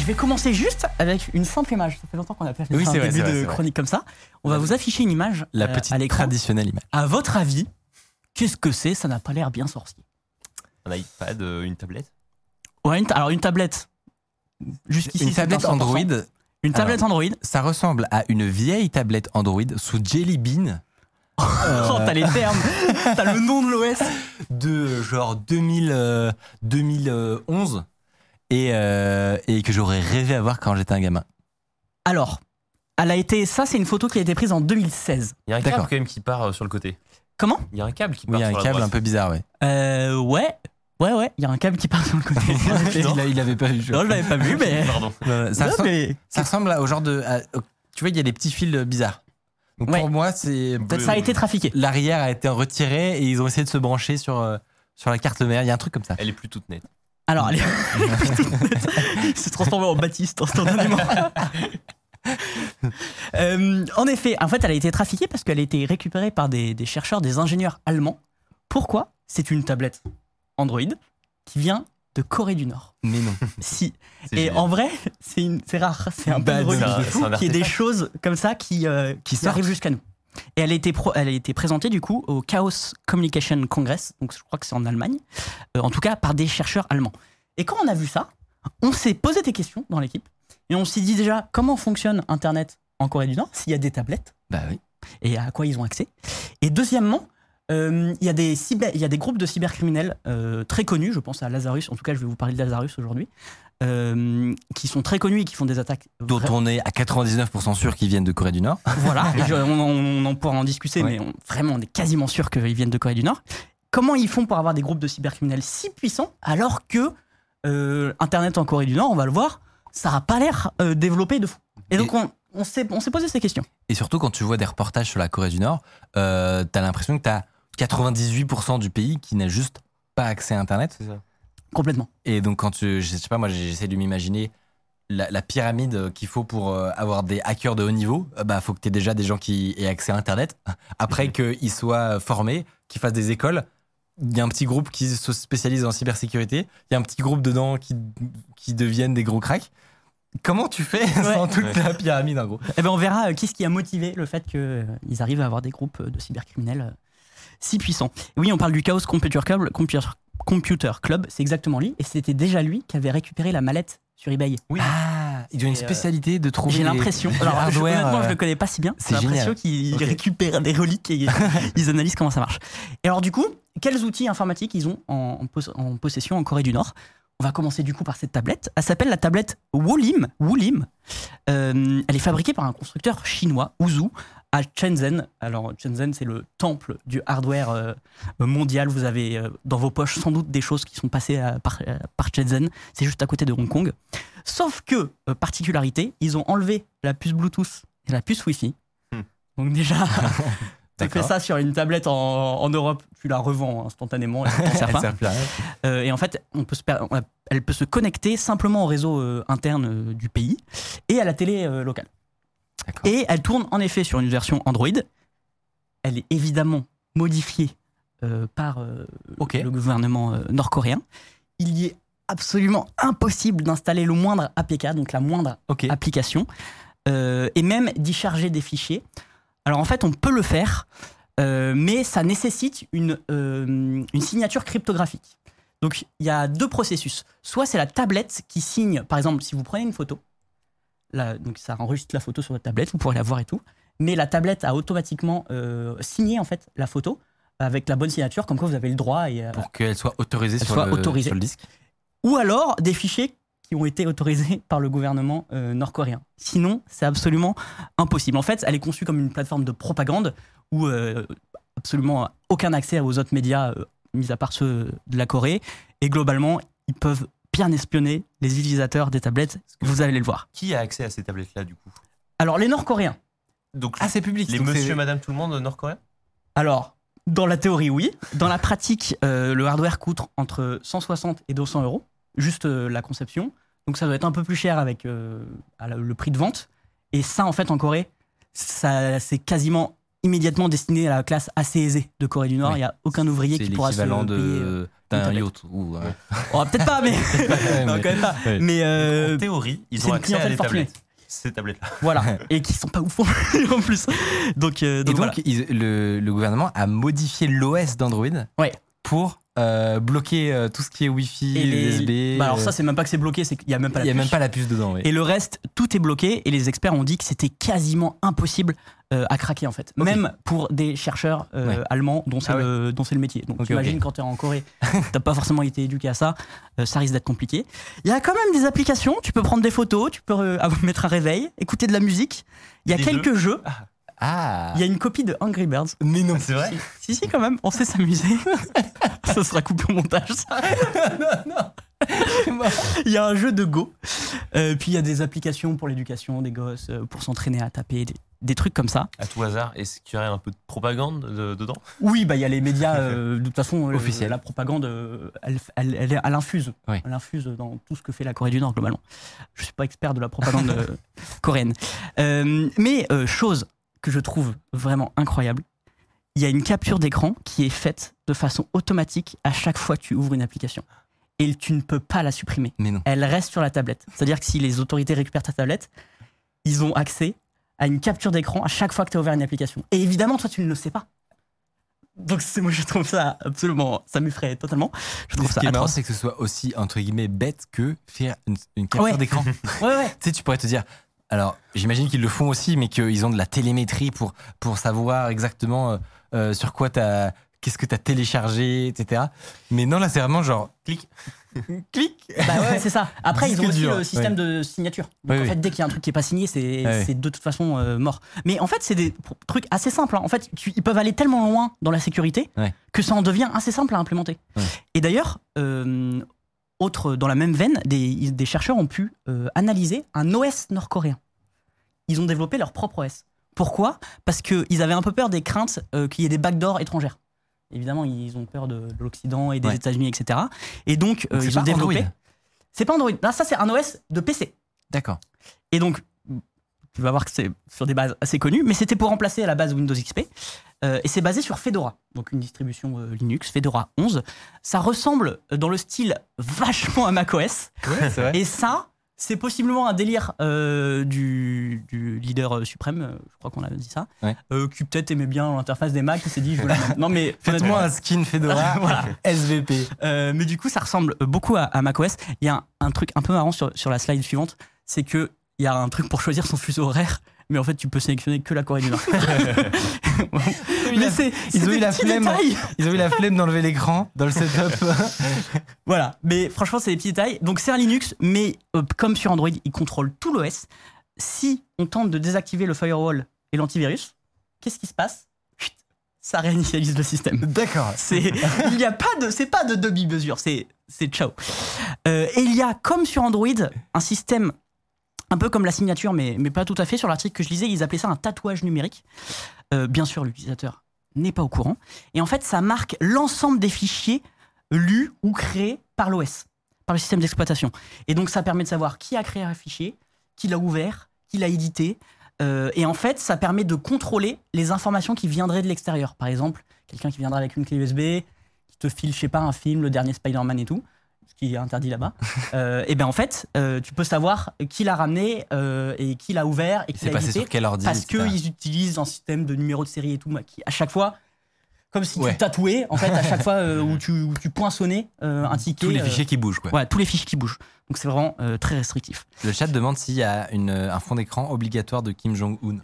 Je vais commencer juste avec une simple image. Ça fait longtemps qu'on a pas fait Oui, ça, c'est un vrai, début vrai, de vrai. chronique comme ça. On va vous afficher une image La euh, petite à l'écran. traditionnelle image. À votre avis, qu'est-ce que c'est? Ça n'a pas l'air bien sorcier. Un iPad, euh, une tablette? Ouais, une ta- alors une tablette. Jusqu'ici, Une tablette. Android, Une tablette Android. ça ressemble à une vieille tablette Android sous Jelly Bean Oh, t'as les termes. t'as le nom de l'OS. de genre 2000, euh, 2011 et, euh, et que j'aurais rêvé avoir quand j'étais un gamin. Alors, elle a été. Ça, c'est une photo qui a été prise en 2016. Il y a un câble D'accord. quand même qui part euh, sur le côté. Comment? Il y a un câble qui part Oui, un sur la câble droite. un peu bizarre, ouais. euh, Ouais. Ouais, ouais. Il y a un câble qui part sur le côté. il, a- il avait pas vu. je- non, je l'avais pas vu, mais. Pardon. Euh, ça, Non, ressemble, mais ça ressemble à- au genre de. à- tu vois, il y a des petits fils bizarres. Donc Ouais. pour moi, c'est peut-être Ça a été trafiqué. l'arrière a été retiré et ils ont essayé de se brancher sur, euh, sur la carte mère. Il y a un truc comme ça. Elle est plus toute nette. Alors, allez. Il s'est transformé en Baptiste instantanément. Euh, en effet, en fait, elle a été trafiquée parce qu'elle a été récupérée par des, des chercheurs, des ingénieurs allemands. Pourquoi C'est une tablette Android qui vient de Corée du Nord. Mais non. Si. Et génial. en vrai, c'est rare. C'est un peu Bah, c'est un qu'il y ait des choses comme ça qui, euh, qui, arrivent jusqu'à nous. Et elle a, été pro- elle a été présentée du coup au Chaos Communication Congress, donc je crois que c'est en Allemagne, euh, en tout cas par des chercheurs allemands. Et quand on a vu ça, on s'est posé des questions dans l'équipe et on s'est dit déjà comment fonctionne Internet en Corée du Nord, s'il y a des tablettes Bah oui. et à quoi ils ont accès? Et deuxièmement, il y, a des cyber- il y a des groupes de cybercriminels euh, très connus, je pense à Lazarus, en tout cas je vais vous parler de Lazarus aujourd'hui, euh, qui sont très connus et qui font des attaques. Dont vra- on est à 99% sûr qu'ils viennent de Corée du Nord. Voilà, et je- on, on- pourra en discuter, Ouais. mais on- vraiment on est quasiment sûr qu'ils viennent de Corée du Nord. Comment ils font pour avoir des groupes de cybercriminels si puissants alors que euh, Internet en Corée du Nord, on va le voir, ça n'a pas l'air euh, développé de fou. Et donc Et- on, on s'est on s'est posé ces questions. Et surtout, quand tu vois des reportages sur la Corée du Nord, euh, t'as l'impression que t'as 98% du pays qui n'a juste pas accès à Internet. C'est ça. Complètement. Et donc, quand tu, je sais pas, moi, j'essaie de m'imaginer la, la pyramide qu'il faut pour euh, avoir des hackers de haut niveau. Euh, Bah, faut que t'aies déjà des gens qui aient accès à Internet. Après qu'ils soient formés, qu'ils fassent des écoles. Il y a un petit groupe qui se spécialise en cybersécurité. Il y a un petit groupe dedans qui, qui deviennent des gros cracks. Comment tu fais sans toute la pyramide, en gros? Eh ben on verra euh, qu'est-ce qui a motivé le fait qu'ils arrivent à avoir des groupes de cybercriminels si puissants. Oui, on parle du Chaos Computer Club, Computer, Computer Club, c'est exactement lui, et c'était déjà lui qui avait récupéré la mallette sur eBay. Ah, ils ont une Et, euh, spécialité de trouver. J'ai l'impression. Alors, je, honnêtement, je euh, le connais pas si bien. c'est J'ai l'impression qu'ils Ok. récupèrent des reliques et ils analysent comment ça marche. Et alors, du coup, quels outils informatiques ils ont en possession en Corée du Nord? On va commencer du coup par cette tablette. Elle s'appelle la tablette Wolim. Wolim. Euh, elle est fabriquée par un constructeur chinois, Uzu, à Shenzhen. Alors, Shenzhen, c'est le temple du hardware euh, mondial. Vous avez euh, dans vos poches sans doute des choses qui sont passées à- par, euh, par Shenzhen. C'est juste à côté de Hong Kong. Sauf que, euh, particularité, ils ont enlevé la puce Bluetooth et la puce Wi-Fi. Hmm. Donc déjà, tu fais ça sur une tablette en, en Europe, tu la revends instantanément. Sert pas. sert à rien. Euh, et en fait, on peut se per- on- elle peut se connecter simplement au réseau euh, interne euh, du pays et à la télé euh, locale. Et elle tourne en effet sur une version Android. Elle est évidemment modifiée euh, par euh, le gouvernement euh, nord-coréen. Il y est absolument impossible d'installer le moindre APK, donc la moindre application, et même d'y charger des fichiers. Alors en fait, on peut le faire, mais ça nécessite une, une signature cryptographique. Donc il y a deux processus. Soit c'est la tablette qui signe, par exemple, si vous prenez une photo, là, donc ça enregistre la photo sur votre tablette, vous pourrez la voir et tout, mais la tablette a automatiquement euh, signé en fait la photo avec la bonne signature, comme quoi vous avez le droit et, euh, Pour qu'elle soit autorisée sur, soit le, autorisée. sur le disque. ou alors des fichiers qui ont été autorisés par le gouvernement euh, nord-coréen. Sinon, c'est absolument impossible. En fait, elle est conçue comme une plateforme de propagande où euh, absolument aucun accès aux autres médias euh, mis à part ceux de la Corée. Et globalement, ils peuvent bien espionner les utilisateurs des tablettes. Vous allez le voir. Qui a accès à ces tablettes-là, du coup? Alors, les Nord-Coréens. Donc, Ah, c'est public. les donc monsieur, madame, tout le monde nord-coréen? Alors, dans la théorie, oui. Dans la pratique, euh, le hardware coûte entre 160 et 200 euros, juste euh, la conception. Donc ça doit être un peu plus cher avec euh, le prix de vente. Et ça, en fait, en Corée, ça, c'est quasiment immédiatement destiné à la classe assez aisée de Corée du Nord. Il Oui. n'y a aucun ouvrier qui pourra se l'équivalent payer. de d'un tablette. yacht. Ou, euh, Oh, peut-être pas, mais non, mais- quand même pas. ouais. Mais euh, En théorie, ils ont accès à des tablettes. Ces tablettes-là. voilà, et qui sont pas ouf en plus. Donc, euh, Et donc donc, voilà. ils- le, le gouvernement a modifié l'OS d'Android Ouais. pour euh, bloquer euh, tout ce qui est Wi-Fi, Et les- USB. Bah alors euh, ça, c'est même pas que c'est bloqué, c'est qu'il y a même pas il la n'y a même puce. pas la puce dedans. oui. Et le reste, tout est bloqué et les experts ont dit que c'était quasiment impossible euh, à craquer en fait. Même pour des chercheurs euh, Ouais. allemands dont c'est Ah le, dont c'est le métier. Donc Ok, t'imagines ok. quand t'es en Corée, t'as pas forcément été éduqué à ça, euh, ça risque d'être compliqué. Il y a quand même des applications, tu peux prendre des photos, tu peux euh, mettre un réveil, écouter de la musique. Il y a Des quelques jeux. Ah Il y a une copie de Angry Birds. Mais non, C'est vrai Si, si, quand même, on sait s'amuser. ça sera coupé au montage. ça. Il y a un jeu de Go. Euh, puis il y a des applications pour l'éducation des gosses, euh, pour s'entraîner à taper, des, des trucs comme ça. À tout hasard, est-ce qu'il y aurait un peu de propagande de- dedans? Oui, bah il y a les médias. euh, de toute façon, euh, Officiels. la propagande, euh, elle, elle, elle, elle infuse. Oui. Elle infuse dans tout ce que fait la Corée du Nord globalement. Je suis pas expert de la propagande euh, coréenne, Euh, mais euh, chose que je trouve vraiment incroyable, il y a une capture d'écran qui est faite de façon automatique à chaque fois que tu ouvres une application. Et tu ne peux pas la supprimer. Mais non. Elle reste sur la tablette. C'est-à-dire que si les autorités récupèrent ta tablette, ils ont accès à une capture d'écran à chaque fois que tu as ouvert une application. Et évidemment, toi, tu ne le sais pas. Donc, c'est- moi, je trouve ça absolument. Ça m'effraie totalement. Je trouve ce ça qui est marrant, c'est que ce soit aussi, entre guillemets, bête que faire une, une capture Ouais. d'écran. tu Ouais, ouais. sais, tu pourrais te dire. Alors, j'imagine qu'ils le font aussi, mais qu'ils ont de la télémétrie pour, pour savoir exactement euh, euh, sur quoi t'as. Qu'est-ce que tu as téléchargé, etc. Mais non, là, c'est vraiment genre. Clic. Clic. Bah ouais, c'est ça. Après, ils ont aussi dur, le système ouais. de signature. Donc, Oui, en oui. fait, dès qu'il y a un truc qui est pas signé, c'est Ouais. de toute façon euh, mort. Mais en fait, c'est des trucs assez simples. hein. En fait, tu- ils peuvent aller tellement loin dans la sécurité Ouais. que ça en devient assez simple à implémenter. Et d'ailleurs, euh, autre, dans la même veine, des, des chercheurs ont pu euh, analyser un OS nord-coréen. Ils ont développé leur propre OS. Pourquoi? Parce qu'ils avaient un peu peur des craintes euh, qu'il y ait des backdoors étrangères. Évidemment, ils ont peur de, de l'Occident et des Ouais. États-Unis, etc. Et donc, euh, Donc, ils ont développé. C'est pas Android. Là, ça, c'est un OS de PC. D'accord. Et donc, tu vas voir que c'est sur des bases assez connues, mais c'était pour remplacer à la base Windows XP. Euh, et c'est basé sur Fedora, donc une distribution euh, Linux, Fedora 11. Ça ressemble euh, dans le style vachement à macOS. Ouais, vrai. Et ça, c'est possiblement un délire du, du leader suprême, je crois qu'on a dit ça, Ouais. qui peut-être aimait bien l'interface des Mac, qui s'est dit, je veux. Non, mais Faites-moi honnêtement, un skin Fedora Voilà. SVP. mais du coup, ça ressemble beaucoup à, à macOS. Il y a un, un truc un peu marrant sur, sur la slide suivante, c'est que il y a un truc pour choisir son fuseau horaire, mais en fait, tu peux sélectionner que la Corée du Nord. mais c'est, Ils ont eu la flemme. détails. Ils ont eu la flemme d'enlever l'écran dans le setup. Voilà, mais franchement, c'est des petits détails. Donc, c'est un Linux, mais euh, comme sur Android, il contrôle tout l'OS. Si on tente de désactiver le firewall et l'antivirus, qu'est-ce qui se passe? Chut, Ça réinitialise le système. D'accord. C'est, il n'y a pas de, c'est pas de demi-mesure, c'est, c'est ciao. Euh, et il y a, comme sur Android, un système un peu comme la signature, mais, mais pas tout à fait. Sur l'article que je lisais, ils appelaient ça un tatouage numérique. Euh, bien sûr, l'utilisateur n'est pas au courant. Et en fait, ça marque l'ensemble des fichiers lus ou créés par l'OS, par le système d'exploitation. Et donc, ça permet de savoir qui a créé un fichier, qui l'a ouvert, qui l'a édité. Euh, et en fait, ça permet de contrôler les informations qui viendraient de l'extérieur. Par exemple, quelqu'un qui viendra avec une clé USB, qui te file, je sais pas, un film, le dernier Spider-Man et tout, ce qui est interdit là-bas. euh, et bien en fait, euh, tu peux savoir qui l'a ramené euh, et qui l'a ouvert et qui C'est l'a passé sur quel ordi Parce qu'ils utilisent un système de numéro de série et tout, qui à chaque fois, comme si Ouais. tu tatouais, en fait, à chaque fois où, tu, où tu poinçonnais un ticket. Tous les fichiers qui bougent, quoi. voilà, tous les fichiers qui bougent. Donc c'est vraiment très restrictif. Le chat demande s'il y a une, un fond d'écran obligatoire de Kim Jong-un.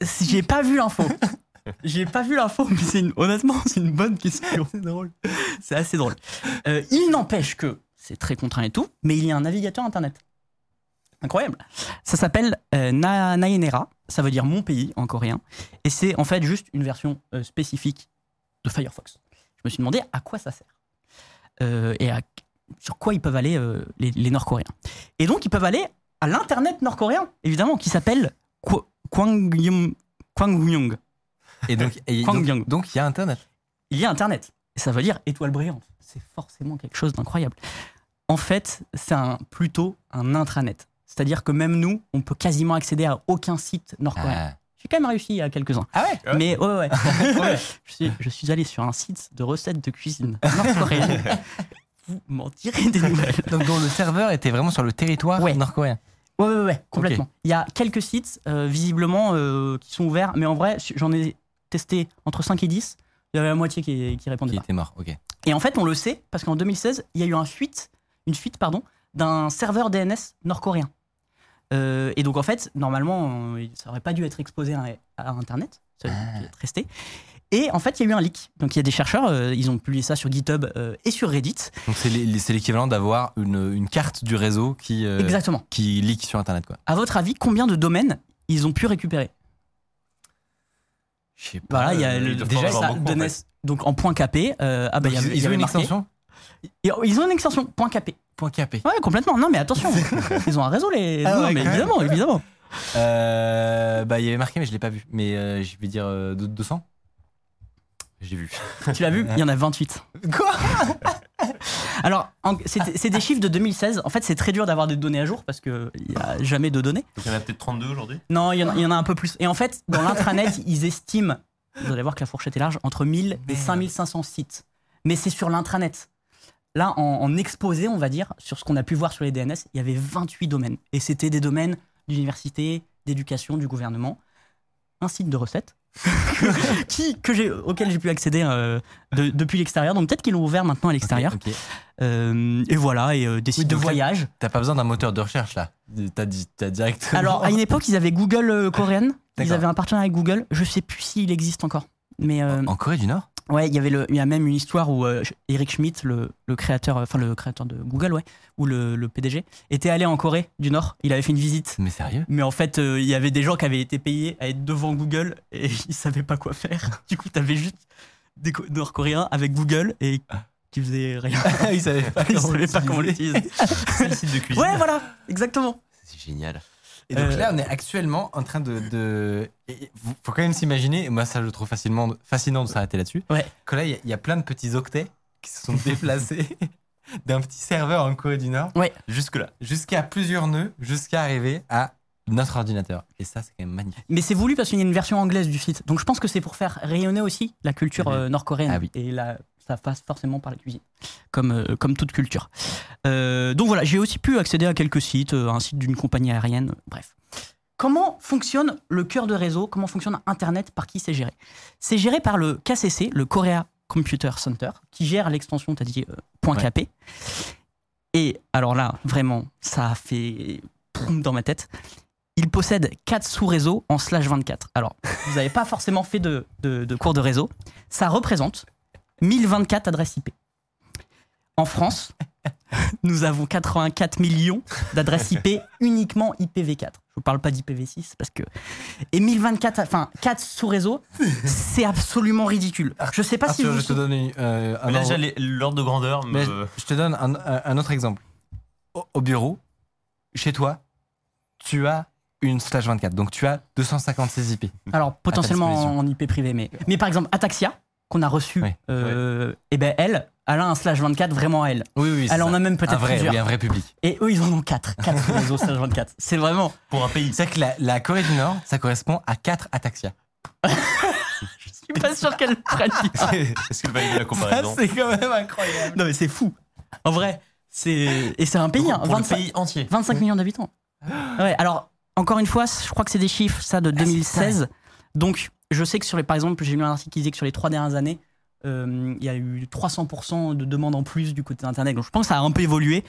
Si J'ai pas vu l'info. J'ai pas vu l'info, mais c'est une- honnêtement, c'est une bonne question. C'est drôle. C'est assez drôle. Euh, il n'empêche que c'est très contraint et tout, mais il y a un navigateur internet. Incroyable. Ça s'appelle euh, Na- Naenera. Ça veut dire mon pays en coréen. Et c'est en fait juste une version euh, spécifique de Firefox. me suis demandé à quoi ça sert Euh, et à- sur quoi ils peuvent aller les, les Nord-Coréens. Et donc ils peuvent aller à l'internet nord-coréen, évidemment, qui s'appelle Kwa- Kwangyum- Kwangyong. Et donc, et Kwang donc, Byung. donc, il y a Internet. Il y a internet. Et ça veut dire étoile brillante. C'est forcément quelque chose d'incroyable. En fait, c'est un, plutôt un intranet. C'est-à-dire que même nous, on peut quasiment accéder à aucun site nord-coréen. Ah, J'ai quand même réussi à quelques-uns. Ah ouais Mais ouais, ouais. ouais. je, suis, je suis allé sur un site de recettes de cuisine nord-coréenne. Vous m'en direz des nouvelles. Donc, dont le serveur était vraiment sur le territoire Ouais. nord-coréen. Ouais, ouais, ouais, complètement. Il y a quelques sites, euh, visiblement, euh, qui sont ouverts. Mais en vrai, j'en ai testé entre 5 et 10. Il y avait la moitié qui, qui répondait Qui pas. était mort, ok. Et en fait, on le sait parce qu'en 2016, il y a eu un fuite, une fuite pardon, d'un serveur DNS nord-coréen. Euh, et donc, en fait, normalement, ça aurait pas dû être exposé à, à Internet. Ça aurait Ah. dû être resté. Et en fait, il y a eu un leak. Donc, il y a des chercheurs, euh, ils ont publié ça sur GitHub euh, et sur Reddit. Donc, c'est l'équivalent d'avoir une, une carte du réseau qui, Exactement. qui leak sur Internet, quoi. À votre avis, combien de domaines ils ont pu récupérer? Je sais pas. Voilà, il y a euh, le, déjà ça, beaucoup, en DNS, fait. donc en point KP. euh, ah bah, il y avait- ils, il y ils ont une marqué. extension Ils ont une extension point KP. Point capé. Ouais, complètement. Non, mais attention, ils ont un réseau les. Ah non, ouais, mais même. évidemment, évidemment. Euh, bah, il y avait marqué, mais je l'ai pas vu. Mais euh, je vais dire euh, deux- 200 J'ai vu. Tu l'as vu? Il y en a 28. Quoi? Alors, c'est des chiffres de 2016. En fait, c'est très dur d'avoir des données à jour parce qu'il n'y a jamais de données. Donc il y en a peut-être 32 aujourd'hui. Non, il y, en a, il y en a un peu plus. Et en fait, dans l'intranet, ils estiment, vous allez voir que la fourchette est large, entre 1000 et 5500 sites. Mais c'est sur l'intranet. Là, en, en exposé, on va dire, sur ce qu'on a pu voir sur les DNS, il y avait 28 domaines. Et c'était des domaines d'université, d'éducation, du gouvernement. Un site de recettes qui, que j'ai, auquel j'ai pu accéder euh, de- depuis l'extérieur. Donc peut-être qu'ils l'ont ouvert maintenant à l'extérieur. Euh, et voilà, et euh, des sites de voyage. T'as pas besoin d'un moteur de recherche là. T'as dit, t'as directement. Alors, à une époque, ils avaient Google euh, coréenne. Ils avaient un partenariat avec Google. Je sais plus s'il existe encore. Mais euh, En Corée du Nord? ouais, il y avait le, il y a même une histoire où euh, Eric Schmidt, le, le créateur, enfin le créateur de Google, ouais, ou le, le PDG, était allé en Corée du Nord. Il avait fait une visite. Mais sérieux? Mais en fait, euh, il y avait des gens qui avaient été payés à être devant Google et ils savaient pas quoi faire. Du coup, t'avais juste des Co- Nord-Coréens avec Google et qui faisaient rien. Ils savaient pas Ils savaient pas comment l'utiliser. C'est le site de cuisine. Ouais, voilà, exactement. C'est génial. Et donc Euh, là, on est actuellement en train de. de... et- faut quand même s'imaginer, et moi ça je trouve facilement, fascinant de s'arrêter là-dessus, Ouais. que là il y a- il y, a plein de petits octets qui se sont déplacés d'un petit serveur en Corée du Nord Ouais. Jusque-là. jusqu'à plusieurs nœuds, jusqu'à arriver à notre ordinateur. Et ça, c'est quand même magnifique. Mais c'est voulu parce qu'il y a une version anglaise du site. Donc je pense que c'est pour faire rayonner aussi la culture Mhm. euh, nord-coréenne. Ah oui. Et là, ça passe forcément par la cuisine, comme, euh, comme toute culture. Euh, donc voilà, j'ai aussi pu accéder à quelques sites, euh, un site d'une compagnie aérienne, bref. Comment fonctionne le cœur de réseau? Comment fonctionne Internet? Par qui c'est géré? C'est géré par le KCC, le Korea Computer Center, qui gère l'extension, tu as dit, point Ouais. .kp. Et alors là, vraiment, ça a fait poum dans ma tête. Il possède 4 sous-réseaux en slash 24. Alors, vous n'avez pas forcément fait de, de- de cours de réseau. Ça représente 1024 adresses IP. En France, nous avons 84 millions d'adresses IP uniquement IPv4. Je ne parle pas d'IPv6 parce que. Et 1024, enfin, 4 sous-réseaux, c'est absolument ridicule. Je ne sais pas si vous. je te donne euh, un Mais là, ordre- déjà, l'ordre de grandeur me. Mais je te donne un, autre exemple. Au, au bureau, chez toi, tu as une slash 24. Donc tu as 256 IP. Alors, potentiellement en IP privé, mais. Mais par exemple, Ataxia, qu'on a reçu, Oui. euh, eh ben elle, elle a un slash 24 vraiment à elle. Oui, oui. Elle en ça. a même peut-être plusieurs. oui, un vrai public. Et eux, ils en ont 4. 4 réseaux slash 24. C'est vraiment. Pour un pays. C'est que la, la Corée du Nord, ça correspond à 4 Ataxia. Je suis pas sûr qu'elle prenne. Est-ce que vous validez la comparaison c'est quand même incroyable. Non, mais c'est fou. En vrai, c'est. Et c'est un pays, Pour, hein, pour le 25, pays entier. 25 millions d'habitants. Ouais, alors, encore une fois, je crois que c'est des chiffres, ça, de 2016. Donc, je sais que sur les. Par exemple, j'ai lu un article qui disait que sur les trois dernières années, euh, il y a eu 300% de demandes en plus du côté d'Internet. Donc, je pense que ça a un peu évolué,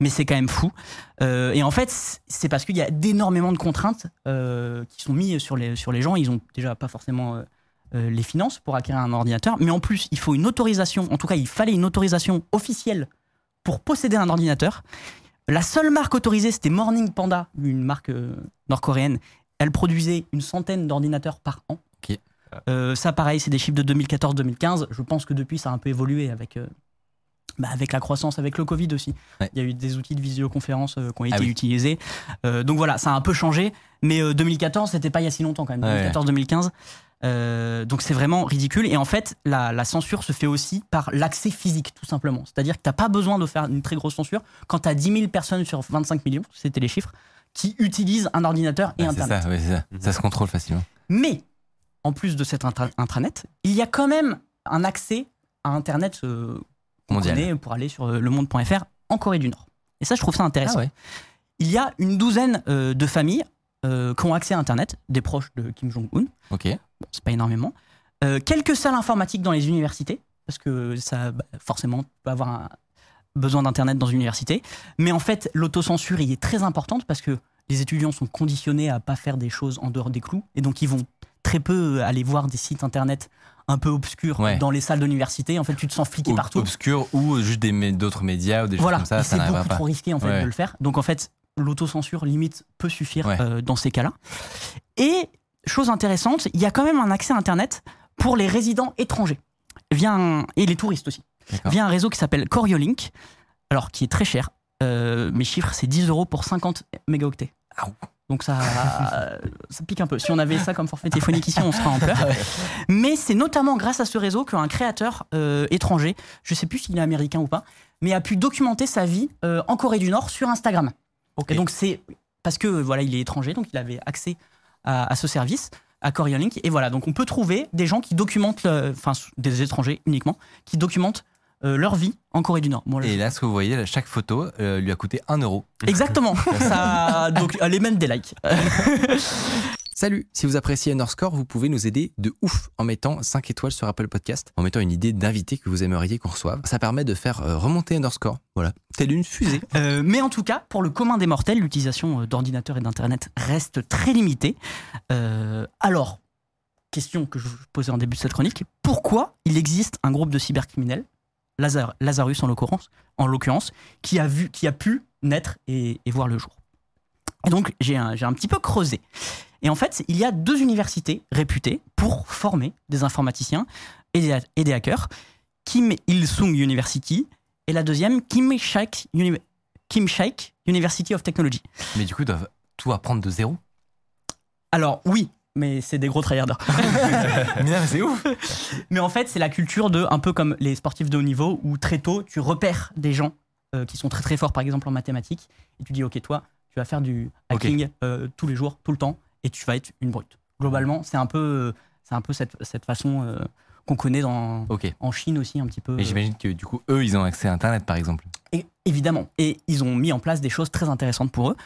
mais c'est quand même fou. Euh, et en fait, c'est parce qu'il y a d'énormément de contraintes euh, qui sont mises sur les, sur les gens. Ils ont déjà pas forcément. les finances pour acquérir un ordinateur, mais en plus, il faut une autorisation, en tout cas, il fallait une autorisation officielle pour posséder un ordinateur. La seule marque autorisée, c'était Morning Panda, une marque nord-coréenne. Elle produisait une centaine d'ordinateurs par an. Euh, ça, pareil, c'est des chiffres de 2014-2015. Je pense que depuis, ça a un peu évolué avec, euh, bah, avec la croissance, avec le Covid aussi. Ouais. Il y a eu des outils de visioconférence euh, qui ont été Ah oui. utilisés. Euh, donc voilà, ça a un peu changé. Mais euh, 2014, c'était pas il y a si longtemps quand même. Ouais. 2014-2015. Euh, donc c'est vraiment ridicule. Et en fait, la, la censure se fait aussi par l'accès physique, tout simplement. C'est-à-dire que tu n'as pas besoin de faire une très grosse censure quand tu as 10 000 personnes sur 25 millions, c'était les chiffres, qui utilisent un ordinateur et Ah, c'est Internet. ça, ouais, c'est ça. Ça se contrôle facilement. Mais, en plus de cet intra- intranet, il y a quand même un accès à Internet euh, Mondial. pour aller sur euh, lemonde.fr en Corée du Nord. Et ça, je trouve ça intéressant. Ah ouais. Il y a une douzaine euh, de familles euh, qui ont accès à Internet, des proches de Kim Jong-un. Ok. Bon, c'est pas énormément. Quelques salles informatiques dans les universités, parce que ça, bah, forcément, tu peux avoir un- besoin d'Internet dans une université. Mais en fait, l'autocensure y est très importante parce que les étudiants sont conditionnés à pas faire des choses en dehors des clous. Et donc, ils vont très peu aller voir des sites Internet un peu obscurs Ouais. dans les salles d'université. En fait, tu te sens fliqué Ou- partout. Obscur ou juste d'autres médias ou des Voilà, choses comme ça, ça c'est beaucoup pas. trop risqué en fait Ouais. de le faire. Donc en fait, l'autocensure limite peut suffire Ouais. euh, dans ces cas-là. Et chose intéressante, il y a quand même un accès à Internet pour les résidents étrangers via un- et les touristes aussi via un réseau qui s'appelle Coriolink, alors qui est très cher. Euh, mes chiffres, c'est 10 euros pour 50 mégaoctets. Ah. Donc ça, ça pique un peu. Si on avait ça comme forfait téléphonique ici, on serait en pleurs. Mais c'est notamment grâce à ce réseau qu'un créateur euh, étranger, je sais plus s'il est américain ou pas, mais a pu documenter sa vie euh, en Corée du Nord sur Instagram. Et donc c'est parce que voilà, il est étranger, donc il avait accès à, à ce service, à Coriolink. Et voilà, donc on peut trouver des gens qui documentent, enfin des étrangers uniquement, qui documentent euh, leur vie en Corée du Nord. Bon, là, Et là, ce que vous voyez, là, chaque photo euh, lui a coûté 1 euro. Exactement. ça, donc elle même des likes. Salut Si vous appréciez Underscore, vous pouvez nous aider de ouf en mettant 5 étoiles sur Apple Podcast, en mettant une idée d'invité que vous aimeriez qu'on reçoive. Ça permet de faire euh, remonter Underscore. Voilà. Telle une fusée. Euh, mais en tout cas, pour le commun des mortels, l'utilisation d'ordinateurs et d'Internet reste très limitée. Euh, alors, question que je vous posais en début de cette chronique, pourquoi il existe un groupe de cybercriminels, Lazar- Lazarus en l'occurrence, en l'occurrence, qui a vu, qui a pu naître et, et voir le jour Et donc, j'ai un, un petit peu creusé. Et en fait, il y a deux universités réputées pour former des informaticiens et des, et des hackers. Kim Il-sung University et la deuxième, Kim Shaik, Uni- Kim Shaik University of Technology. Mais du coup, ils doivent tout apprendre de zéro? Alors oui, mais c'est des gros tryharders. mais c'est ouf mais en fait, c'est la culture de, un peu comme les sportifs de haut niveau, où très tôt, tu repères des gens euh, qui sont très très forts, par exemple en mathématiques, et tu dis, ok, toi, tu vas faire du hacking euh, tous les jours, tout le temps, et tu vas être une brute. Globalement, c'est un peu, euh, c'est un peu cette, cette façon euh, qu'on connaît dans, en Chine aussi un petit peu. Mais j'imagine que du coup, eux, ils ont accès à Internet, par exemple. Et, évidemment. Et ils ont mis en place des choses très intéressantes pour eux.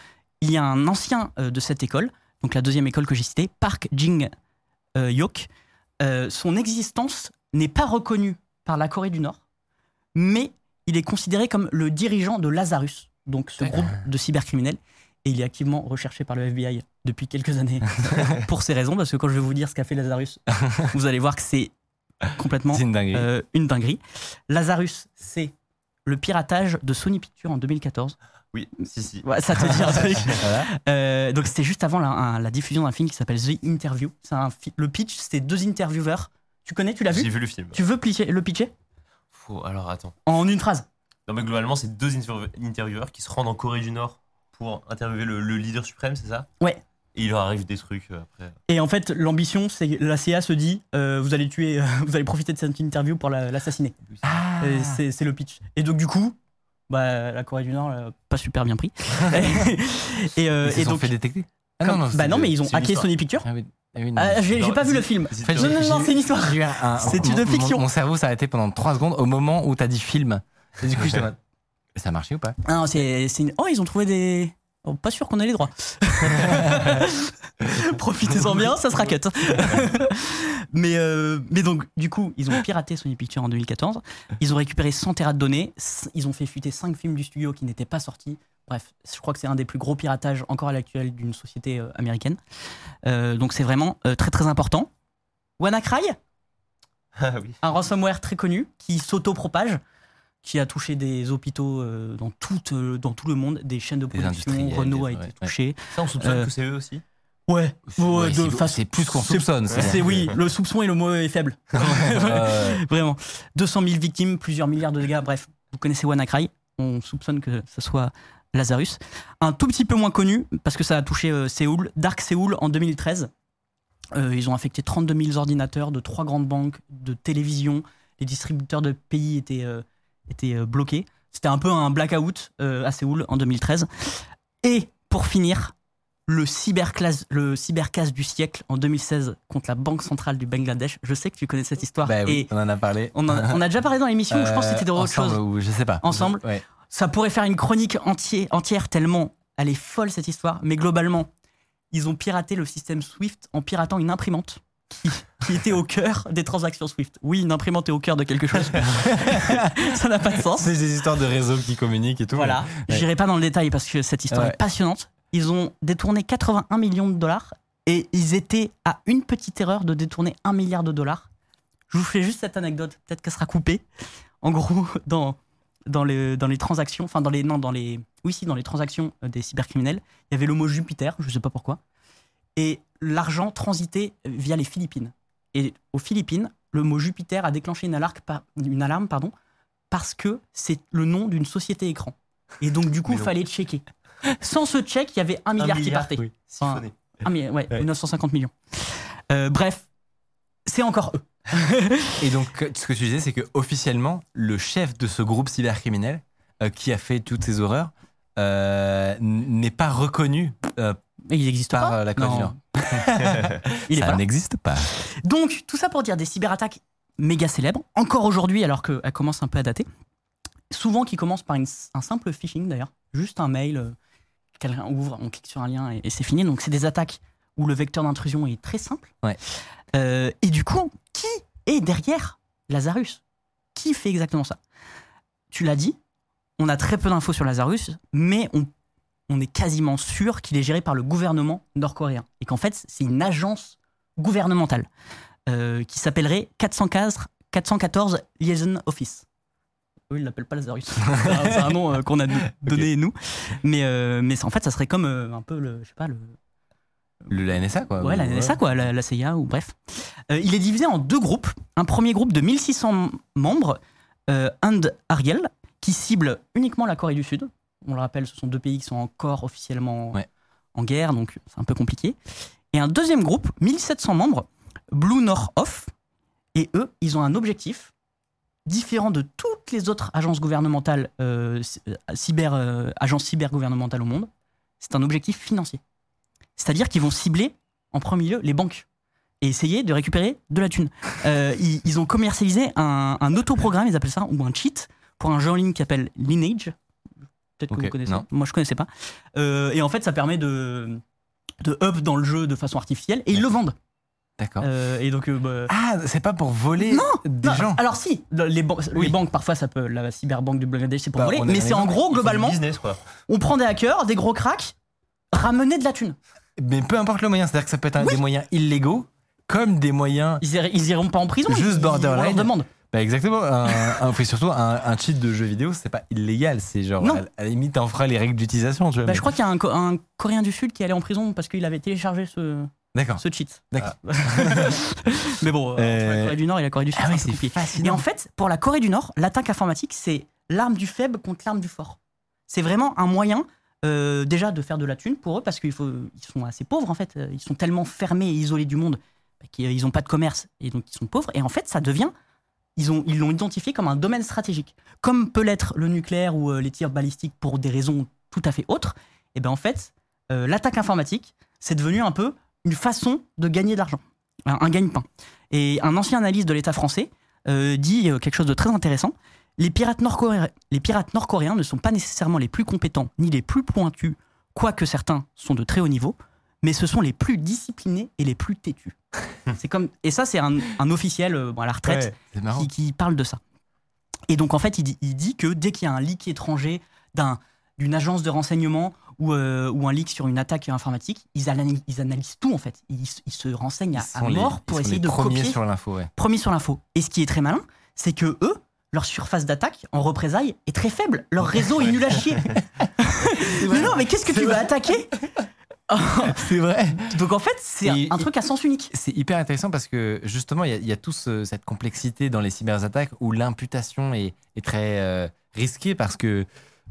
Il y a un ancien euh, de cette école, donc la deuxième école que j'ai citée, Park Jing euh, Yok. Euh, son existence n'est pas reconnue par la Corée du Nord, mais il est considéré comme le dirigeant de Lazarus, donc ce groupe de cybercriminels. Et il est activement recherché par le FBI depuis quelques années pour ces raisons, parce que quand je vais vous dire ce qu'a fait Lazarus, vous allez voir que c'est complètement une dinguerie. euh, une dinguerie. Lazarus, c'est le piratage de Sony Pictures en 2014. Oui, si, si. Ouais, ça te dit un truc. Voilà. Euh, donc c'était juste avant la, un- la diffusion d'un film qui s'appelle The Interview. C'est un le pitch, c'est deux intervieweurs. Tu connais, tu l'as J'ai vu vu le film. Tu veux pitcher- le pitcher Faut- alors attends. en une phrase Non, mais globalement, c'est deux interview- intervieweurs qui se rendent en Corée du Nord pour interviewer le, le leader suprême, c'est ça? Ouais. Et il leur arrive des trucs euh, après. Et en fait, l'ambition, c'est que la CA se dit, euh, vous allez tuer, vous allez profiter de cette interview pour la- l'assassiner. Ah. C'est le pitch. Et donc du coup, bah, la Corée du Nord, l'a pas super bien pris. et, euh, et donc, fait détecter Ah comme- bah c'est non, mais ils ont hacké. Sony Pictures. Ah oui, ah oui, non. Ah, j'ai Non, pas vu le film. Non, non, non, c'est une histoire. C'est mon- une mon- fiction. Mon, cerveau s'est arrêté pendant 3 secondes au moment où t'as dit film. Et du coup, j'étais en mode, Ça a marché ou pas? Non, c'est une... Oh, ils ont trouvé des. Oh, pas sûr qu'on ait les droits. Profitez-en bien, ça sera cut. mais, euh, mais donc, du coup, ils ont piraté Sony Pictures en 2014. Ils ont récupéré 100 terras de données. Ils ont fait fuiter 5 films du studio qui n'étaient pas sortis. Bref, je crois que c'est un des plus gros piratages encore à l'actuel d'une société euh, américaine. Euh, donc, c'est vraiment euh, très très important. WannaCry, Ah oui. un ransomware très connu qui s'auto-propage, qui a touché des hôpitaux euh, dans, tout, euh, dans tout le monde, des chaînes de production. Renault a été ouais, ouais. touché. Ça, on soupçonne Euh, que c'est eux aussi Ouais, de façon- c'est plus qu'on soupçonne. C'est oui, le soupçon et le mot est faible. Vraiment. 200 000 victimes, plusieurs milliards de dégâts. Bref, vous connaissez WannaCry. On soupçonne que ce soit Lazarus. Un tout petit peu moins connu, parce que ça a touché euh, Séoul, Dark Séoul en 2013. Euh, ils ont affecté 32 000 ordinateurs de trois grandes banques, de télévision. Les distributeurs de pays étaient, euh, étaient euh, bloqués. C'était un peu un blackout euh, à Séoul en 2013. Et pour finir, le cyberclass, le cyberclass du siècle en 2016 contre la Banque centrale du Bangladesh. Je sais que tu connais cette histoire. bah oui, Et on en a parlé. on, en- on a déjà parlé dans l'émission, je pense que c'était de Euh, autre chose. ou je sais pas. Ensemble Ouais. Ça pourrait faire une chronique entière, entière tellement elle est folle cette histoire. Mais globalement, ils ont piraté le système Swift en piratant une imprimante qui, qui était au cœur des transactions Swift. Oui, une imprimante est au cœur de quelque chose. ça n'a pas de sens. C'est des histoires de réseaux qui communiquent et tout. Voilà. Ouais. J'irai pas dans le détail parce que cette histoire Ouais. est passionnante. Ils ont détourné 81 millions de dollars et ils étaient à une petite erreur de détourner 1 milliard de dollars. Je vous fais juste cette anecdote, peut-être qu'elle sera coupée. En gros, dans, dans, les, dans les transactions, enfin dans les, non, dans les, oui, si, dans les transactions euh, des cybercriminels, il y avait le mot Jupiter, je sais pas pourquoi, et l'argent transitait via les Philippines. Et aux Philippines, le mot Jupiter a déclenché une alarme, par- une alarme pardon, parce que c'est le nom d'une société écran. Et donc, du coup, il fallait checker. Sans ce check, il y avait un milliard, qui partait. oui, Enfin. Ah, mais ouais, Ouais. 950 millions. Euh, bref, c'est encore eux. Et donc, ce que tu disais, c'est que officiellement, le chef de ce groupe cybercriminel euh, qui a fait toutes ces horreurs euh, n'est pas reconnu Mais ils n'existent par pas? euh, la Corée Non. Il est Ça n'existe pas. Donc, tout ça pour dire des cyberattaques méga célèbres, encore aujourd'hui, alors qu'elles commencent un peu à dater. Souvent qui commencent par une- un simple phishing d'ailleurs, juste un mail, euh, quelqu'un ouvre, on clique sur un lien et, et c'est fini. Donc, c'est des attaques où le vecteur d'intrusion est très simple. Ouais. Euh, et du coup, qui est derrière Lazarus? Qui fait exactement ça? Tu l'as dit, on a très peu d'infos sur Lazarus, mais on, on est quasiment sûr qu'il est géré par le gouvernement nord-coréen et qu'en fait, c'est une agence gouvernementale euh, qui s'appellerait 414, 414 Liaison Office. Eux, ils l'appellent pas Lazarus. C'est un- nom euh, qu'on a do- donné nous. Mais, euh, mais en fait, ça serait comme un peu le, je sais pas, le, Le, la NSA, quoi. Ouais, la NSA, quoi, la, la CIA, ou bref. Il est divisé en deux groupes. Un premier groupe de 1600 membres, And Ariel, qui cible uniquement la Corée du Sud. On le rappelle, ce sont deux pays qui sont encore officiellement Ouais. en guerre, donc c'est un peu compliqué. Et un deuxième groupe, 1700 membres, Blue North Off. Et eux, ils ont un objectif différent de toutes les autres agences gouvernementales, euh, euh, cyber, euh, agences cyber-gouvernementales au monde. C'est un objectif financier. C'est-à-dire qu'ils vont cibler en premier lieu les banques et essayer de récupérer de la thune. Euh, ils, ils ont commercialisé un, un autoprogramme, ils appellent ça, ou un cheat, pour un jeu en ligne qui s'appelle Lineage. Peut-être que Ok, vous connaissez. non. Moi, je connaissais pas. Euh, et en fait, ça permet de, de up dans le jeu de façon artificielle et ils le vendent. D'accord. Euh, et donc, euh, bah, Ah, c'est pas pour voler des non, gens. Alors si, le- les, ban- les Oui. banques parfois ça peut la cyberbanque du Bangladesh c'est pour Bah, voler, mais c'est les en gros globalement business, quoi. on prend des hackers, des gros cracks, ramener de la thune. Mais peu importe le moyen, c'est-à-dire que ça peut être un des moyens illégaux, comme des moyens. Ils, iront pas en prison. Juste borderline. On leur demande. Bah exactement. Un, un, surtout un, un cheat de jeu vidéo, c'est pas illégal, c'est genre Non. à, la limite t'en feras les règles d'utilisation. Bah, mais- je crois qu'il y a un, Co- un Coréen du Sud qui est allé en prison parce qu'il avait téléchargé ce, D'accord. ce cheat. D'accord. Mais bon, euh, Euh, la Corée du Nord et la Corée du Sud, Ah c'est oui. Et en fait, pour la Corée du Nord, l'attaque informatique, c'est l'arme du faible contre l'arme du fort. C'est vraiment un moyen euh, déjà de faire de la thune pour eux parce qu'ils ils sont assez pauvres en fait. Euh, Ils sont tellement fermés et isolés du monde bah, qu'ils n'ont pas de commerce et donc ils sont pauvres. Et en fait, ça devient, ils ont- ils l'ont identifié comme un domaine stratégique. Comme peut l'être le nucléaire ou euh, les tirs balistiques pour des raisons tout à fait autres. Et ben en fait, euh, l'attaque informatique, c'est devenu un peu une façon de gagner de l'argent, un, gagne-pain. Et un ancien analyste de l'État français euh, dit quelque chose de très intéressant. Les pirates nord-coréens les pirates nord-coréens ne sont pas nécessairement les plus compétents ni les plus pointus, quoique certains sont de très haut niveau, mais ce sont les plus disciplinés et les plus têtus. c'est comme et ça c'est un, un officiel euh, bon, à la retraite Ouais, qui, qui parle de ça. Et donc en fait, il dit, il dit que dès qu'il y a un leak étranger d'un- d'une agence de renseignement ou, euh, ou un leak sur une attaque informatique, ils analysent, ils analysent tout en fait. Ils, se renseignent à, Ils mort pour essayer de premiers copier sur l'info, ouais. premier sur l'info. Et ce qui est très malin, c'est que eux, leur surface d'attaque en représailles est très faible. Leur réseau est nul à chier. mais non, mais qu'est-ce que tu vas attaquer? c'est vrai. Donc en fait, c'est un, truc à sens unique. C'est hyper intéressant parce que justement, il y a, il y a tout ce- cette complexité dans les cyberattaques où l'imputation est, est très euh, risquée parce que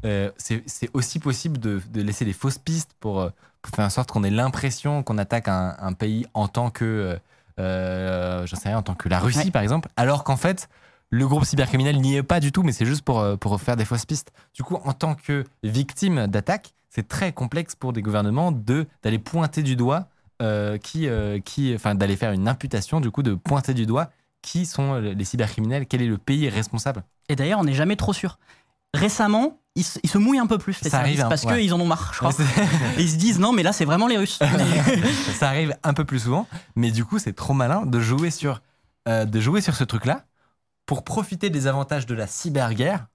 euh, c'est aussi possible de, de laisser des fausses pistes pour, euh, pour faire en sorte qu'on ait l'impression qu'on attaque un, un pays en tant que, euh, j'en sais rien, en tant que la Russie Ouais. par exemple, alors qu'en fait, le groupe cybercriminel n'y est pas du tout, mais c'est juste pour, euh, pour faire des fausses pistes. Du coup, en tant que victime d'attaque, c'est très complexe pour des gouvernements de d'aller pointer du doigt euh, qui, euh, qui, enfin, d'aller faire une imputation, du coup, de pointer du doigt qui sont les cybercriminels, quel est le pays responsable. Et d'ailleurs, on n'est jamais trop sûr. Récemment, ils, se- ils se mouillent un peu plus, les Ça arrive, hein, parce ouais. qu'ils en ont marre, je crois. Et ils se disent non, mais là, c'est vraiment les Russes. ça arrive un peu plus souvent, mais du coup, c'est trop malin de jouer sur, euh, de jouer sur ce truc-là pour profiter des avantages de la cyberguerre,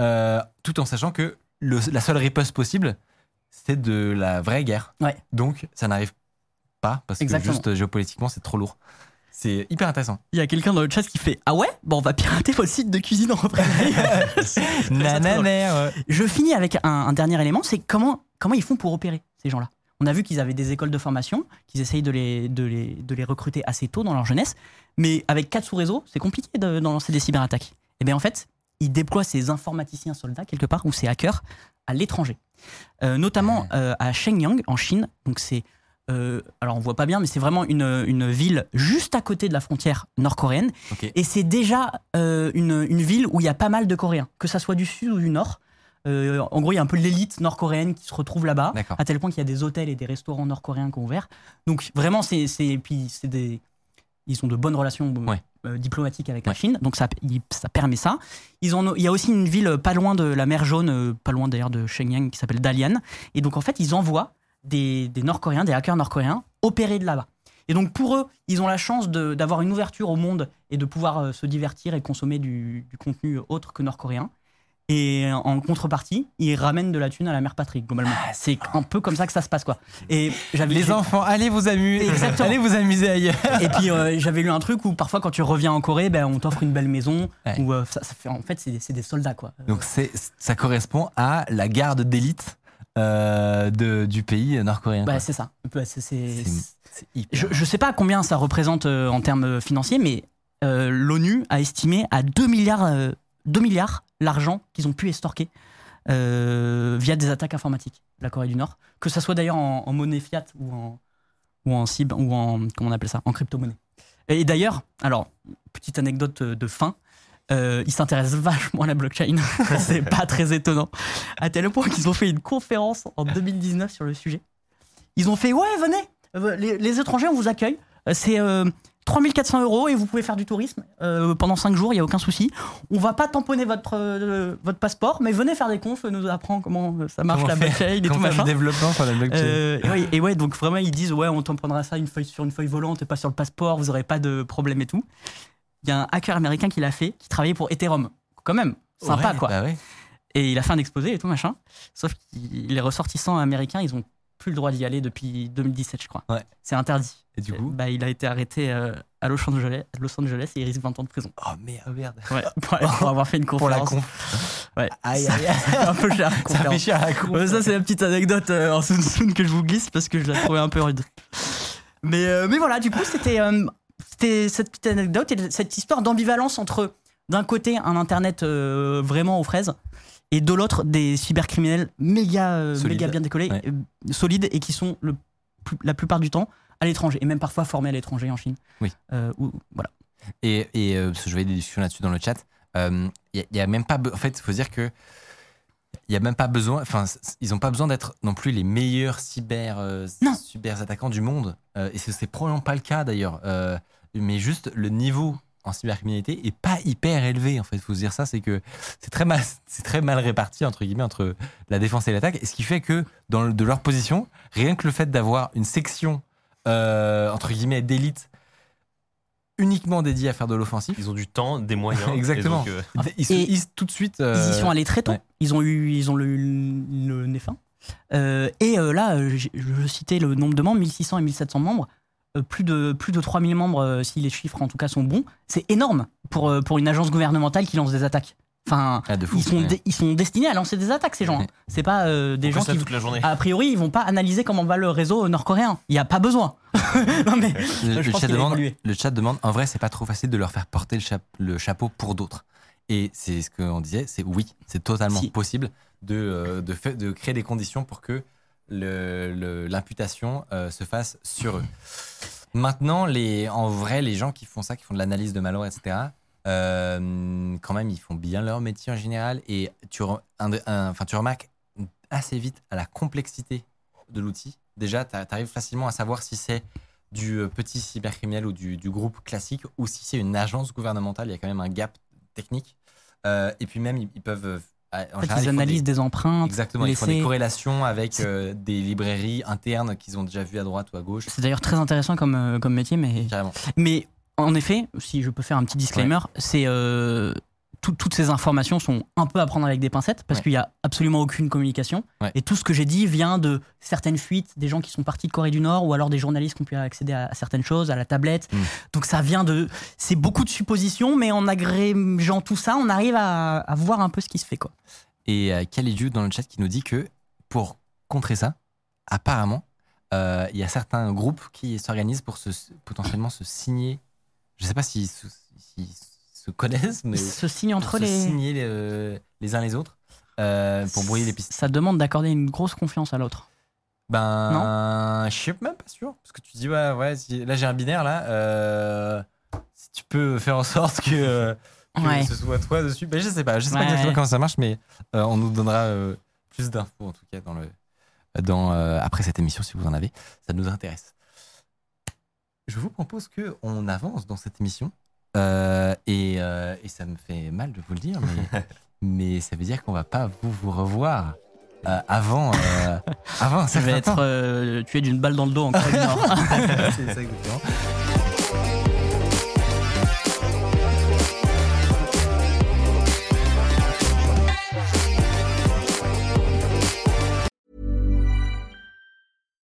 euh, tout en sachant que le- la seule riposte possible, c'est de la vraie guerre. Ouais. Donc, ça n'arrive pas parce Exactement. que juste euh, géopolitiquement, c'est trop lourd. C'est hyper intéressant. Il y a quelqu'un dans le chat qui fait Ah ouais? Bon, on va pirater votre site de cuisine en ouais. Je finis avec un, un dernier élément c'est comment, comment ils font pour opérer, ces gens-là? On a vu qu'ils avaient des écoles de formation, qu'ils essayent de les, de, les, de les recruter assez tôt dans leur jeunesse, mais avec quatre sous-réseaux, c'est compliqué de, d'en lancer des cyberattaques. Et bien en fait, ils déploient ces informaticiens soldats quelque part, ou ces hackers, à l'étranger. Euh, notamment euh, à Shenyang, en Chine. Donc c'est. euh, alors on voit pas bien, mais c'est vraiment une, une ville juste à côté de la frontière nord-coréenne. Et c'est déjà une, une ville où il y a pas mal de Coréens, que ça soit du sud ou du nord. Euh, en gros, il y a un peu l'élite nord-coréenne qui se retrouve là-bas, à tel point qu'il y a des hôtels et des restaurants nord-coréens qui ont ouvert. Donc vraiment, c'est c'est- puis c'est des ils ont de bonnes relations euh, Ouais. euh, diplomatiques avec la. Chine, donc ça, il- ça permet ça. Ils ont, il y a aussi une ville pas loin de la mer Jaune, pas loin d'ailleurs de Shenyang, qui s'appelle Dalian. Et donc en fait, ils envoient des, des Nord-Coréens, des hackers nord-coréens, opérer de là-bas. Et donc pour eux, ils ont la chance de- d'avoir une ouverture au monde et de pouvoir se divertir et consommer du, du contenu autre que nord-coréen. Et en contrepartie, ils ramènent de la thune à la mère patrie, globalement. c'est un peu comme ça que ça se passe, quoi. Et j'avais Les enfants, allez vous amuser, Exactement. allez vous amuser ailleurs. et puis euh, j'avais lu un truc où parfois quand tu reviens en Corée, ben, on t'offre une belle maison. Ouais. Euh, ça, ça fait, en fait, c'est des- soldats quoi. Donc ça correspond à la garde d'élite euh, de, du pays nord-coréen. Bah, c'est ça. C'est- je, je sais pas combien ça représente euh, en termes financiers, mais euh, l'ONU a estimé à 2 milliards, euh, 2 milliards l'argent qu'ils ont pu estorquer euh, via des attaques informatiques, la Corée du Nord. Que ça soit d'ailleurs en, monnaie fiat ou en, ou en cible, ou en, comment on appelle ça, en crypto-monnaie. Et d'ailleurs, alors, petite anecdote de fin, euh, ils s'intéressent vachement à la blockchain. c'est pas très étonnant. À tel point qu'ils ont fait une conférence en 2019 sur le sujet. Ils ont fait Ouais, venez, euh, les, étrangers, on vous accueille. C'est 3400 euros et vous pouvez faire du tourisme euh, pendant 5 jours, il n'y a aucun souci. On va pas tamponner votre, euh, votre passeport, mais venez faire des confs, nous apprendre comment euh, ça marche Comment la blockchain et tout machin. développement sur la blockchain. Euh, et, ouais, et ouais, donc vraiment, ils disent Ouais, on t'en prendra ça une feuille, sur une feuille volante et pas sur le passeport, vous aurez pas de problème et tout. Il y a un hacker américain qui l'a fait, qui travaillait pour Ethereum. Quand même, sympa Ouais, quoi. bah ouais. Et il a fait un exposé et tout machin. Sauf que les ressortissants américains, ils ont plus le droit d'y aller depuis 2017, je crois. Ouais. C'est interdit. Et du coup bah, il a été arrêté euh, à Los Angeles, Los Angeles et il risque 20 ans de prison. Oh merde. Ouais, pour, pour avoir fait une Pour la conférence. conf. Ouais. Aïe, aïe, C'est un peu cher. la Ça fait conférence. cher à la conf. Ouais, ça, c'est la petite anecdote euh, en soun que je vous glisse parce que je l'ai trouvé un peu rude. Mais, euh, mais voilà, du coup, c'était euh, cette petite anecdote et cette histoire d'ambivalence entre, d'un côté, un Internet euh, vraiment aux fraises et de l'autre, des cybercriminels méga, euh, méga bien décollés, Ouais. euh, solides et qui sont le, plus- la plupart du temps à l'étranger et même parfois formés à l'étranger en Chine. Oui. Euh, où- voilà. Et, et euh, parce que je voyais des discussions là-dessus dans le chat. Il y, a- y a même pas. En fait, il faut dire que. Il y a même pas besoin. Enfin, ils ont pas besoin d'être non plus les meilleurs cyber, cyber attaquants du monde. Et c'est probablement pas le cas d'ailleurs. Mais juste le niveau en cybercriminalité est pas hyper élevé. En fait, faut se dire ça, c'est que c'est très mal, c'est très mal réparti entre guillemets entre la défense et l'attaque. Et ce qui fait que dans le- de leur position, rien que le fait d'avoir une section euh, entre guillemets d'élite uniquement dédiée à faire de l'offensif, Ils ont du temps, des moyens. Exactement. Et donc, euh, ils se Et- hisent tout de suite. Ils y euh, sont allés très tôt. ouais. Ils ont eu, ils ont le, le nez fin. Euh, et euh, là, euh, je citais le nombre de membres, 1600 et 1700 membres. Euh, plus, de, plus de 3000 membres, euh, si les chiffres en tout cas sont bons. C'est énorme pour, euh, pour une agence gouvernementale qui lance des attaques. Enfin, Ah, de fou, ils sont ouais. ils sont destinés à lancer des attaques ces gens. Ouais. C'est pas euh, des On gens qui toute la journée. a priori ils vont pas analyser comment va le réseau nord-coréen. Il y a pas besoin. non mais Le, chat demande, évolué. le chat demande, en vrai, c'est pas trop facile de leur faire porter le, chap- le chapeau pour d'autres. Et c'est ce qu'on disait, c'est oui, c'est totalement Si. de, euh, de, fait- de créer des conditions pour que l'imputation euh, se fasse sur eux. Maintenant, en vrai, les gens qui font ça, qui font de l'analyse de malware, etc., euh, quand même, ils font bien leur métier en général. Et tu, remarques assez vite à la complexité de l'outil. Déjà, tu arrives facilement à savoir si c'est du euh, petit cybercriminel ou du, groupe classique ou si c'est une agence gouvernementale. Il y a quand même un gap technique. Et puis même, ils peuvent... euh, en fait, général, ils analysent des, empreintes. Exactement, ils font des corrélations avec euh, des librairies internes qu'ils ont déjà vues à droite ou à gauche. C'est d'ailleurs très intéressant comme, euh, comme métier, mais Carrément. Mais en effet, si je peux faire un petit disclaimer, c'est euh, tout- toutes ces informations sont un peu à prendre avec des pincettes parce Ouais. qu'il n'y a absolument aucune communication. Ouais. Et tout ce que j'ai dit vient de certaines fuites, des gens qui sont partis de Corée du Nord ou alors des journalistes qui ont pu accéder à, à certaines choses, à la tablette. Mm. Donc ça vient de. C'est beaucoup de suppositions, mais en agrégeant tout ça, on arrive à, à voir un peu ce qui se fait. Quoi. Et euh, Khalidju dans le chat qui nous dit que pour contrer ça, apparemment, euh, il y a certains groupes qui s'organisent pour se, potentiellement se signer. Je ne sais pas s'ils se connaissent, mais se signent entre se les. signer les, les uns les autres euh, pour brouiller les pistes. Ça demande d'accorder une grosse confiance à l'autre. Ben, je suis même pas sûr. Parce que tu dis, ouais, ouais, si- là j'ai un binaire, là. euh, si tu peux faire en sorte que, euh, que Ouais. ce soit toi dessus. Ben, je sais pas, je sais pas exactement comment ça marche, mais euh, on nous donnera euh, plus d'infos en tout cas dans le, dans, euh, après cette émission si vous en avez. Ça nous intéresse. Je vous propose que on avance dans cette émission. Euh, et, euh, et ça me fait mal de vous le dire, mais, mais ça veut dire qu'on va pas vous, vous revoir euh, avant, euh, avant Ça va être euh, tué d'une balle dans le dos en Corée du Nord. C'est ça exactement.